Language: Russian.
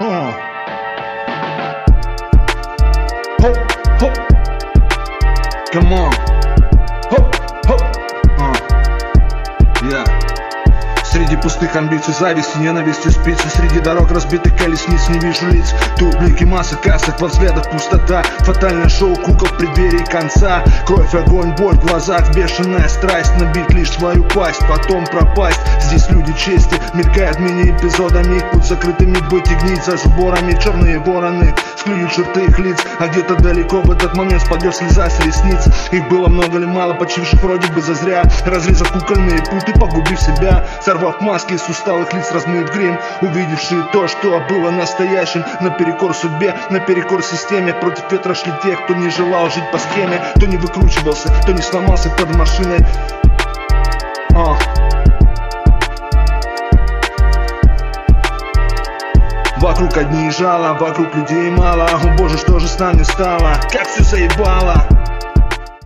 Uh. Hope, hope. Come on. Hope, hope. Uh. Yeah. Среди пустых амбиций, зависти, ненависти, спицы Среди дорог разбитых колесниц не вижу лиц Тублики, масса кассок, во взглядах пустота Фатальное шоу кукол в преддверии конца Кровь, огонь, боль в глазах, бешеная страсть Набить лишь свою пасть, потом пропасть Здесь люди чести, мелькают мини-эпизодами путь закрытыми быть и гнить за заборами Черные вороны, склюют черты их лиц А где-то далеко в этот момент спадет слеза с ресниц. Их было много или мало, почивших вроде бы зазря. Разрезав кукольные путы, погубив себя Сорвав маски с усталых лиц, размыв грим. Увидевшие то, что было настоящим Наперекор судьбе, наперекор системе. Против ветра шли те, кто не желал жить по схеме Кто не выкручивался, кто не сломался под машиной Вокруг одни жало, вокруг людей мало О боже, что же с нами стало? Как все заебало